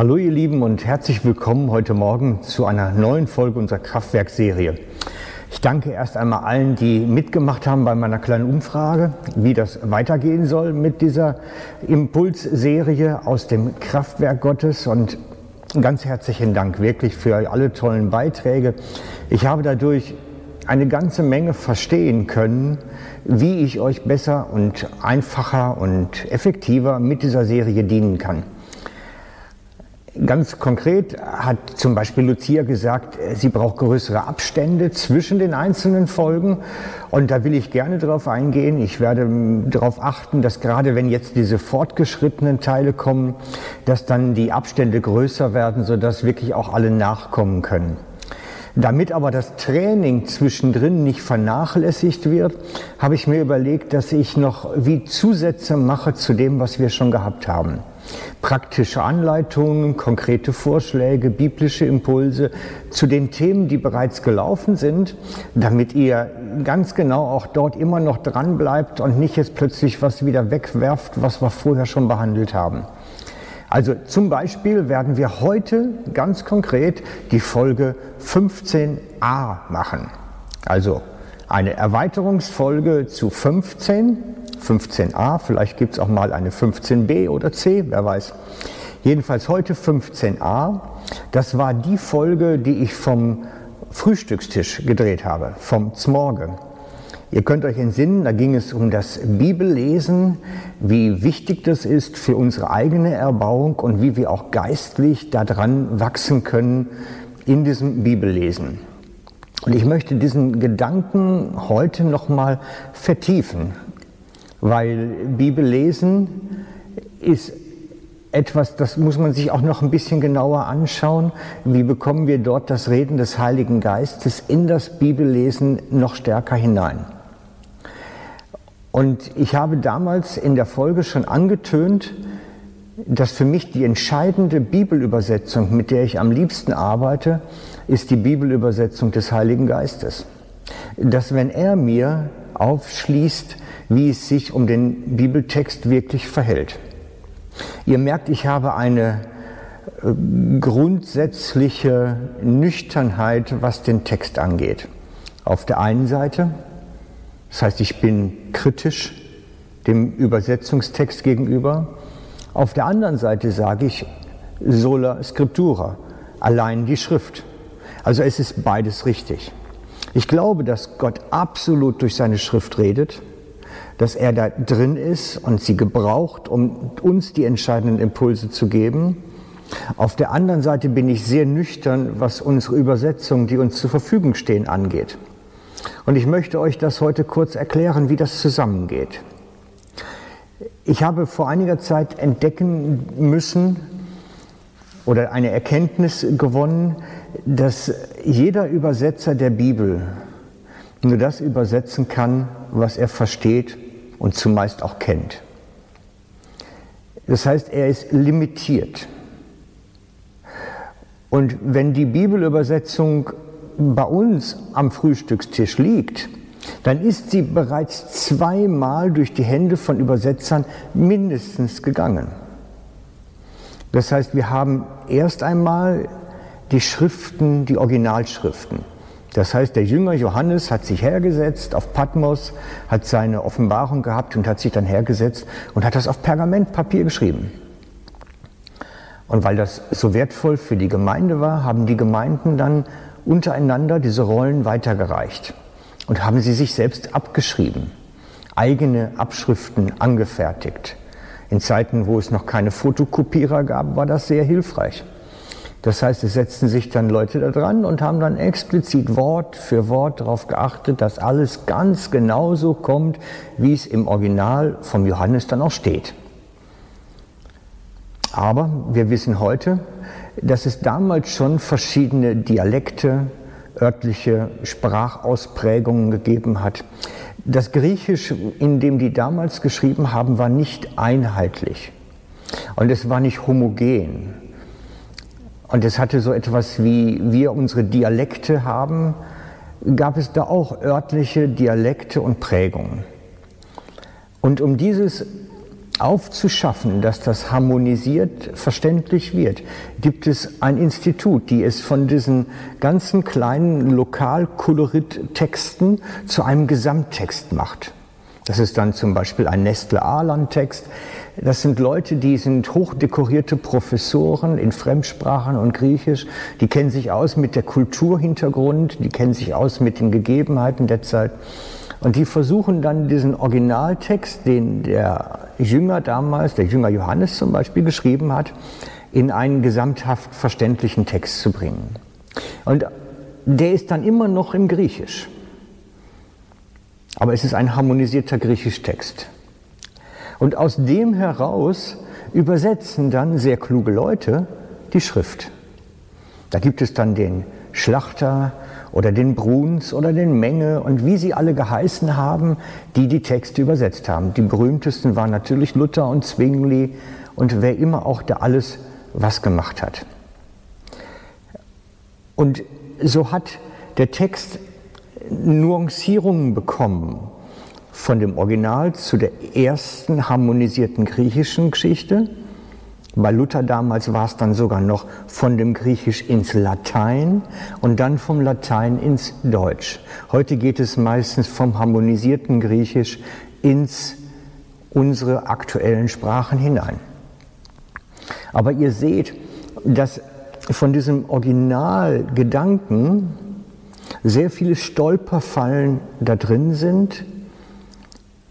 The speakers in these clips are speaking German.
Hallo ihr Lieben und herzlich willkommen heute Morgen zu einer neuen Folge unserer Kraftwerkserie. Ich danke erst einmal allen, die mitgemacht haben bei meiner kleinen Umfrage, wie das weitergehen soll mit dieser Impulsserie aus dem Kraftwerk Gottes und ganz herzlichen Dank wirklich für alle tollen Beiträge. Ich habe dadurch eine ganze Menge verstehen können, wie ich euch besser und einfacher und effektiver mit dieser Serie dienen kann. Ganz konkret hat zum Beispiel Lucia gesagt, sie braucht größere Abstände zwischen den einzelnen Folgen. Und da will ich gerne darauf eingehen. Ich werde darauf achten, dass gerade wenn jetzt diese fortgeschrittenen Teile kommen, dass dann die Abstände größer werden, sodass wirklich auch alle nachkommen können. Damit aber das Training zwischendrin nicht vernachlässigt wird, habe ich mir überlegt, dass ich noch wie Zusätze mache zu dem, was wir schon gehabt haben praktische Anleitungen, konkrete Vorschläge, biblische Impulse zu den Themen, die bereits gelaufen sind, damit ihr ganz genau auch dort immer noch dran bleibt und nicht jetzt plötzlich was wieder wegwerft, was wir vorher schon behandelt haben. Also zum Beispiel werden wir heute ganz konkret die Folge 15a machen. Also eine Erweiterungsfolge zu 15 15a, vielleicht gibt es auch mal eine 15b oder c, wer weiß. Jedenfalls heute 15a. Das war die Folge, die ich vom Frühstückstisch gedreht habe, vom Zmorgen. Ihr könnt euch entsinnen, da ging es um das Bibellesen, wie wichtig das ist für unsere eigene Erbauung und wie wir auch geistlich daran wachsen können in diesem Bibellesen. Und ich möchte diesen Gedanken heute nochmal vertiefen weil Bibellesen ist etwas, das muss man sich auch noch ein bisschen genauer anschauen. Wie bekommen wir dort das Reden des Heiligen Geistes in das Bibellesen noch stärker hinein? Und ich habe damals in der Folge schon angetönt, dass für mich die entscheidende Bibelübersetzung, mit der ich am liebsten arbeite, ist die Bibelübersetzung des Heiligen Geistes. Dass wenn er mir aufschließt, wie es sich um den Bibeltext wirklich verhält. Ihr merkt, ich habe eine äh, grundsätzliche Nüchternheit, was den Text angeht. Auf der einen Seite, das heißt, ich bin kritisch dem Übersetzungstext gegenüber. Auf der anderen Seite sage ich sola scriptura, allein die Schrift. Also es ist beides richtig. Ich glaube, dass Gott absolut durch seine Schrift redet dass er da drin ist und sie gebraucht, um uns die entscheidenden Impulse zu geben. Auf der anderen Seite bin ich sehr nüchtern, was unsere Übersetzungen, die uns zur Verfügung stehen, angeht. Und ich möchte euch das heute kurz erklären, wie das zusammengeht. Ich habe vor einiger Zeit entdecken müssen oder eine Erkenntnis gewonnen, dass jeder Übersetzer der Bibel nur das übersetzen kann, was er versteht und zumeist auch kennt. Das heißt, er ist limitiert. Und wenn die Bibelübersetzung bei uns am Frühstückstisch liegt, dann ist sie bereits zweimal durch die Hände von Übersetzern mindestens gegangen. Das heißt, wir haben erst einmal die Schriften, die Originalschriften. Das heißt, der Jünger Johannes hat sich hergesetzt auf Patmos, hat seine Offenbarung gehabt und hat sich dann hergesetzt und hat das auf Pergamentpapier geschrieben. Und weil das so wertvoll für die Gemeinde war, haben die Gemeinden dann untereinander diese Rollen weitergereicht und haben sie sich selbst abgeschrieben, eigene Abschriften angefertigt. In Zeiten, wo es noch keine Fotokopierer gab, war das sehr hilfreich. Das heißt, es setzten sich dann Leute da dran und haben dann explizit Wort für Wort darauf geachtet, dass alles ganz genauso kommt, wie es im Original vom Johannes dann auch steht. Aber wir wissen heute, dass es damals schon verschiedene Dialekte, örtliche Sprachausprägungen gegeben hat. Das Griechisch, in dem die damals geschrieben haben, war nicht einheitlich und es war nicht homogen. Und es hatte so etwas wie wir unsere Dialekte haben, gab es da auch örtliche Dialekte und Prägungen. Und um dieses aufzuschaffen, dass das harmonisiert verständlich wird, gibt es ein Institut, die es von diesen ganzen kleinen Lokalkolorit-Texten zu einem Gesamttext macht. Das ist dann zum Beispiel ein Nestle-Arland-Text. Das sind Leute, die sind hochdekorierte Professoren in Fremdsprachen und Griechisch. Die kennen sich aus mit der Kulturhintergrund, die kennen sich aus mit den Gegebenheiten der Zeit. Und die versuchen dann diesen Originaltext, den der Jünger damals, der Jünger Johannes zum Beispiel, geschrieben hat, in einen gesamthaft verständlichen Text zu bringen. Und der ist dann immer noch im Griechisch. Aber es ist ein harmonisierter Griechisch-Text. Und aus dem heraus übersetzen dann sehr kluge Leute die Schrift. Da gibt es dann den Schlachter oder den Bruns oder den Menge und wie sie alle geheißen haben, die die Texte übersetzt haben. Die berühmtesten waren natürlich Luther und Zwingli und wer immer auch da alles was gemacht hat. Und so hat der Text Nuancierungen bekommen von dem Original zu der ersten harmonisierten griechischen Geschichte bei Luther damals war es dann sogar noch von dem Griechisch ins Latein und dann vom Latein ins Deutsch. Heute geht es meistens vom harmonisierten Griechisch ins unsere aktuellen Sprachen hinein. Aber ihr seht, dass von diesem Originalgedanken sehr viele Stolperfallen da drin sind,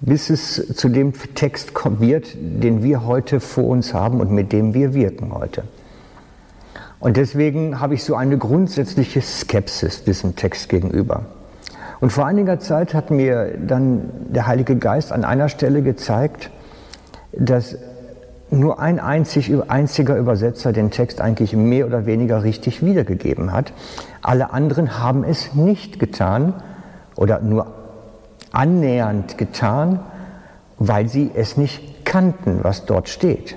bis es zu dem Text wird, den wir heute vor uns haben und mit dem wir wirken heute. Und deswegen habe ich so eine grundsätzliche Skepsis diesem Text gegenüber. Und vor einiger Zeit hat mir dann der Heilige Geist an einer Stelle gezeigt, dass nur ein einzig, einziger Übersetzer den Text eigentlich mehr oder weniger richtig wiedergegeben hat. Alle anderen haben es nicht getan oder nur annähernd getan, weil sie es nicht kannten, was dort steht.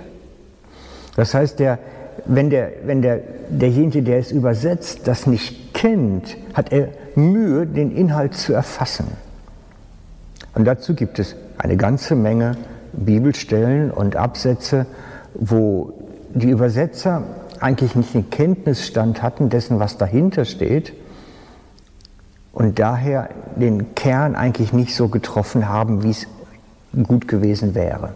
Das heißt, der, wenn, der, wenn der, derjenige, der es übersetzt, das nicht kennt, hat er Mühe, den Inhalt zu erfassen. Und dazu gibt es eine ganze Menge Bibelstellen und Absätze, wo die Übersetzer eigentlich nicht den Kenntnisstand hatten dessen, was dahinter steht, und daher den Kern eigentlich nicht so getroffen haben, wie es gut gewesen wäre.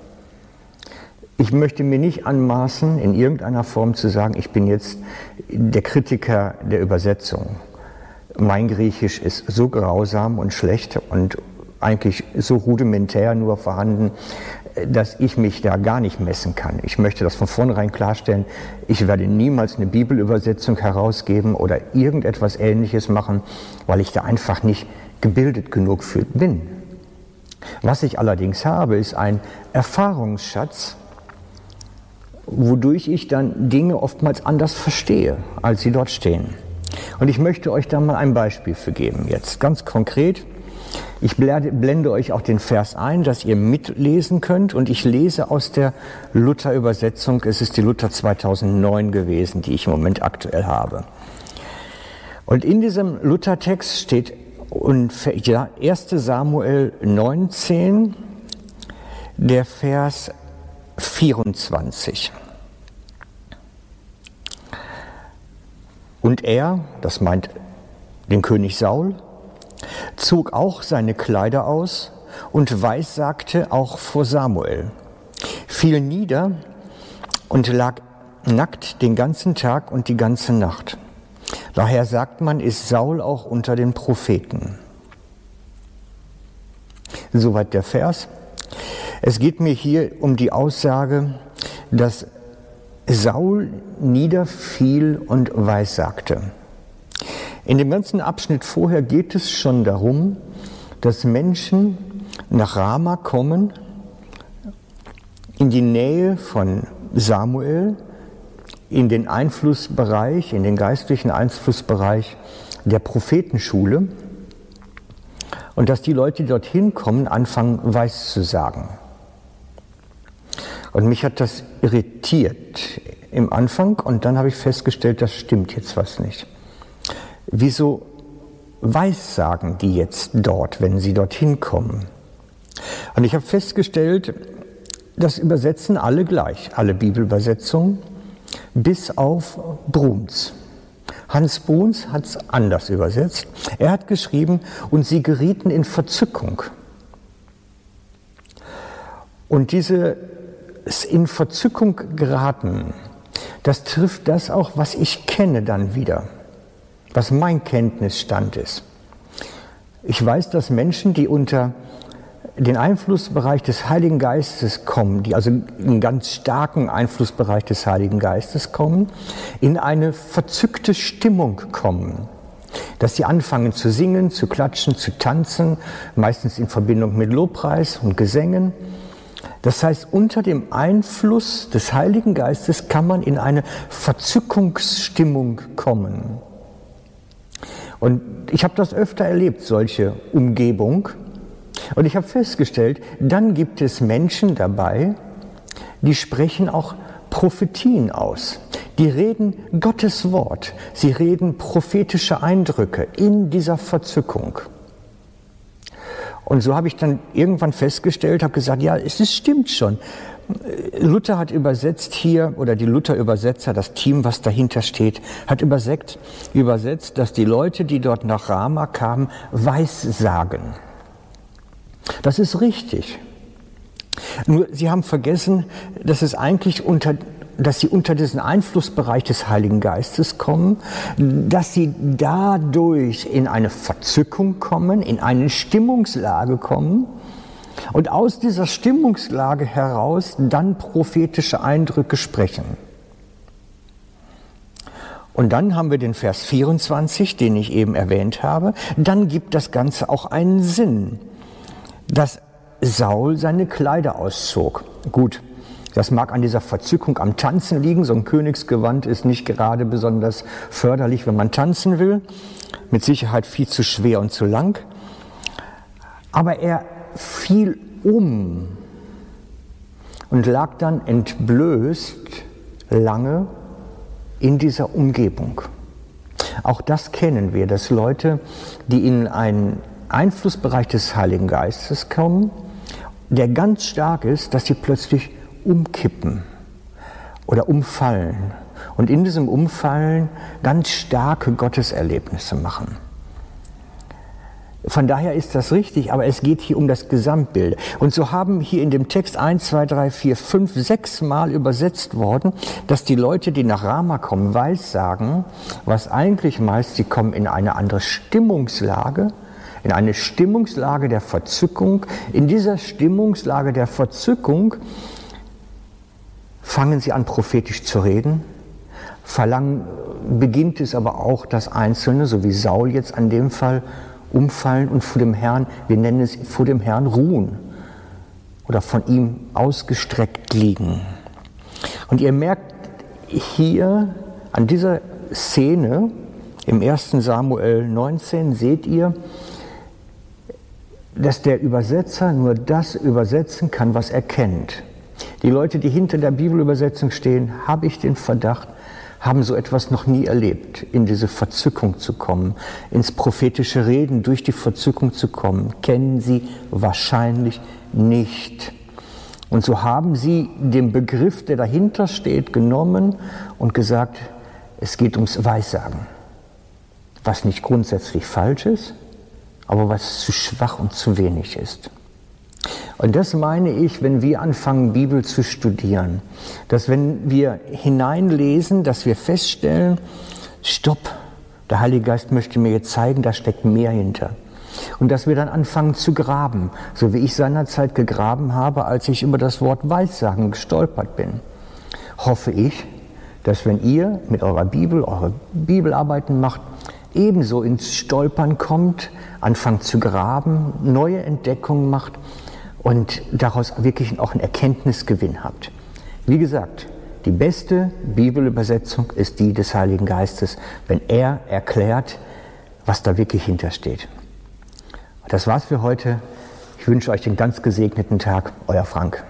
Ich möchte mir nicht anmaßen, in irgendeiner Form zu sagen, ich bin jetzt der Kritiker der Übersetzung. Mein Griechisch ist so grausam und schlecht und eigentlich so rudimentär nur vorhanden, dass ich mich da gar nicht messen kann. Ich möchte das von vornherein klarstellen. Ich werde niemals eine Bibelübersetzung herausgeben oder irgendetwas Ähnliches machen, weil ich da einfach nicht gebildet genug für bin. Was ich allerdings habe, ist ein Erfahrungsschatz, wodurch ich dann Dinge oftmals anders verstehe, als sie dort stehen. Und ich möchte euch da mal ein Beispiel für geben, jetzt ganz konkret. Ich blende euch auch den Vers ein, dass ihr mitlesen könnt. Und ich lese aus der Luther-Übersetzung. Es ist die Luther 2009 gewesen, die ich im Moment aktuell habe. Und in diesem Luther-Text steht ja, 1 Samuel 19, der Vers 24. Und er, das meint den König Saul, zog auch seine Kleider aus und weissagte auch vor Samuel, fiel nieder und lag nackt den ganzen Tag und die ganze Nacht. Daher sagt man, ist Saul auch unter den Propheten. Soweit der Vers. Es geht mir hier um die Aussage, dass Saul niederfiel und weissagte. In dem ganzen Abschnitt vorher geht es schon darum, dass Menschen nach Rama kommen, in die Nähe von Samuel, in den Einflussbereich, in den geistlichen Einflussbereich der Prophetenschule und dass die Leute, dorthin kommen, anfangen, weiß zu sagen. Und mich hat das irritiert im Anfang und dann habe ich festgestellt, das stimmt jetzt was nicht. Wieso weissagen die jetzt dort, wenn sie dorthin kommen? Und ich habe festgestellt, das übersetzen alle gleich, alle Bibelübersetzungen, bis auf Bruns. Hans Bruns hat es anders übersetzt. Er hat geschrieben, und sie gerieten in Verzückung. Und diese in Verzückung geraten, das trifft das auch, was ich kenne dann wieder, was mein Kenntnisstand ist. Ich weiß, dass Menschen, die unter den Einflussbereich des Heiligen Geistes kommen, die also in einen ganz starken Einflussbereich des Heiligen Geistes kommen, in eine verzückte Stimmung kommen. Dass sie anfangen zu singen, zu klatschen, zu tanzen, meistens in Verbindung mit Lobpreis und Gesängen. Das heißt, unter dem Einfluss des Heiligen Geistes kann man in eine Verzückungsstimmung kommen. Und ich habe das öfter erlebt, solche Umgebung. Und ich habe festgestellt, dann gibt es Menschen dabei, die sprechen auch Prophetien aus. Die reden Gottes Wort. Sie reden prophetische Eindrücke in dieser Verzückung. Und so habe ich dann irgendwann festgestellt, habe gesagt, ja, es stimmt schon. Luther hat übersetzt hier, oder die Luther-Übersetzer, das Team, was dahinter steht, hat übersetzt, übersetzt, dass die Leute, die dort nach Rama kamen, Weissagen. Das ist richtig. Nur sie haben vergessen, dass es eigentlich unter dass sie unter diesen Einflussbereich des Heiligen Geistes kommen, dass sie dadurch in eine Verzückung kommen, in eine Stimmungslage kommen und aus dieser Stimmungslage heraus dann prophetische Eindrücke sprechen. Und dann haben wir den Vers 24, den ich eben erwähnt habe. Dann gibt das Ganze auch einen Sinn dass Saul seine Kleider auszog. Gut, das mag an dieser Verzückung am Tanzen liegen. So ein Königsgewand ist nicht gerade besonders förderlich, wenn man tanzen will. Mit Sicherheit viel zu schwer und zu lang. Aber er fiel um und lag dann entblößt lange in dieser Umgebung. Auch das kennen wir, dass Leute, die in ein Einflussbereich des Heiligen Geistes kommen, der ganz stark ist, dass sie plötzlich umkippen oder umfallen und in diesem Umfallen ganz starke Gotteserlebnisse machen. Von daher ist das richtig, aber es geht hier um das Gesamtbild. Und so haben hier in dem Text 1, 2, 3, 4, 5, 6 Mal übersetzt worden, dass die Leute, die nach Rama kommen, weiß sagen, was eigentlich meist, sie kommen in eine andere Stimmungslage, in eine Stimmungslage der Verzückung. In dieser Stimmungslage der Verzückung fangen sie an, prophetisch zu reden. Verlangen beginnt es aber auch, dass Einzelne, so wie Saul jetzt an dem Fall, umfallen und vor dem Herrn, wir nennen es vor dem Herrn ruhen oder von ihm ausgestreckt liegen. Und ihr merkt hier an dieser Szene im 1. Samuel 19, seht ihr, dass der Übersetzer nur das übersetzen kann, was er kennt. Die Leute, die hinter der Bibelübersetzung stehen, habe ich den Verdacht, haben so etwas noch nie erlebt, in diese Verzückung zu kommen, ins prophetische Reden durch die Verzückung zu kommen, kennen sie wahrscheinlich nicht. Und so haben sie den Begriff, der dahinter steht, genommen und gesagt, es geht ums Weissagen, was nicht grundsätzlich falsch ist, aber was zu schwach und zu wenig ist. Und das meine ich, wenn wir anfangen, Bibel zu studieren, dass wenn wir hineinlesen, dass wir feststellen, stopp, der Heilige Geist möchte mir jetzt zeigen, da steckt mehr hinter. Und dass wir dann anfangen zu graben, so wie ich seinerzeit gegraben habe, als ich über das Wort Weissagen gestolpert bin. Hoffe ich, dass wenn ihr mit eurer Bibel eure Bibelarbeiten macht, ebenso ins Stolpern kommt, anfangt zu graben, neue Entdeckungen macht und daraus wirklich auch einen Erkenntnisgewinn habt. Wie gesagt, die beste Bibelübersetzung ist die des Heiligen Geistes, wenn er erklärt, was da wirklich hintersteht. Das war's für heute. Ich wünsche euch den ganz gesegneten Tag. Euer Frank.